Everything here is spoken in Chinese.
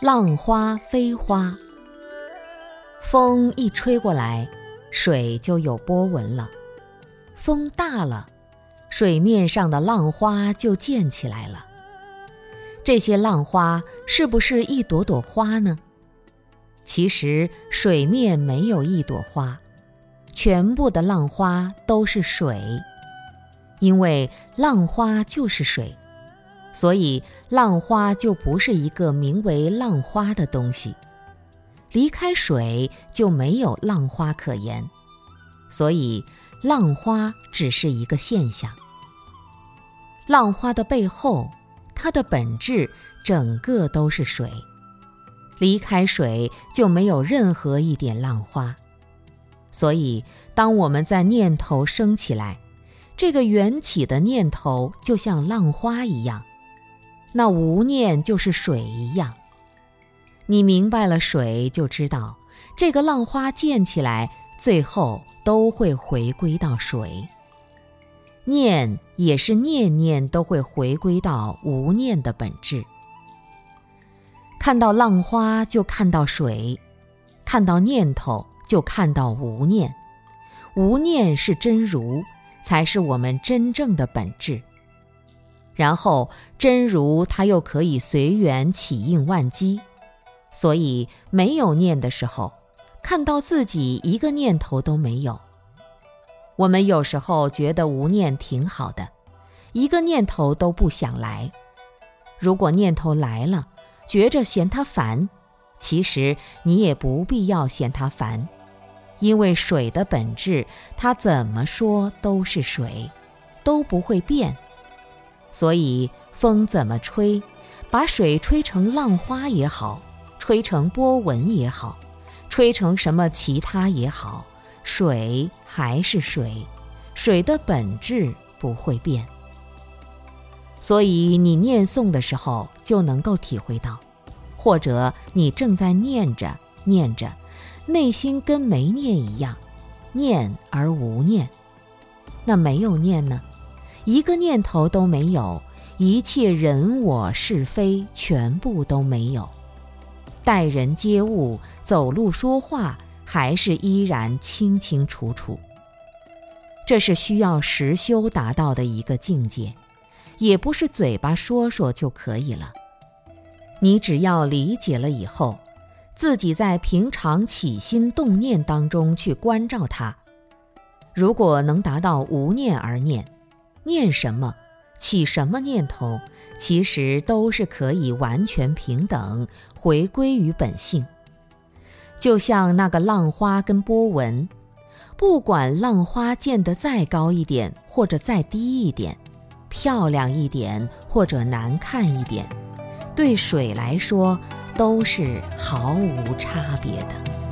浪花飞花，风一吹过来，水就有波纹了。风大了，水面上的浪花就溅起来了。这些浪花是不是一朵朵花呢？其实水面没有一朵花，全部的浪花都是水，因为浪花就是水。所以，浪花就不是一个名为浪花的东西。离开水就没有浪花可言，所以浪花只是一个现象。浪花的背后，它的本质整个都是水。离开水就没有任何一点浪花。所以，当我们在念头升起来，这个缘起的念头就像浪花一样。那无念就是水一样，你明白了水，就知道这个浪花溅起来，最后都会回归到水。念也是念念都会回归到无念的本质。看到浪花就看到水，看到念头就看到无念，无念是真如，才是我们真正的本质。然后真如它又可以随缘起应万机，所以没有念的时候，看到自己一个念头都没有。我们有时候觉得无念挺好的，一个念头都不想来。如果念头来了，觉着嫌它烦，其实你也不必要嫌它烦，因为水的本质，它怎么说都是水，都不会变。所以风怎么吹，把水吹成浪花也好，吹成波纹也好，吹成什么其他也好，水还是水，水的本质不会变。所以你念诵的时候就能够体会到，或者你正在念着念着，内心跟没念一样，念而无念。那没有念呢？一个念头都没有，一切人我是非全部都没有，待人接物、走路说话还是依然清清楚楚。这是需要实修达到的一个境界，也不是嘴巴说说就可以了。你只要理解了以后，自己在平常起心动念当中去关照它，如果能达到无念而念。念什么，起什么念头，其实都是可以完全平等，回归于本性。就像那个浪花跟波纹，不管浪花溅得再高一点，或者再低一点，漂亮一点或者难看一点，对水来说都是毫无差别的。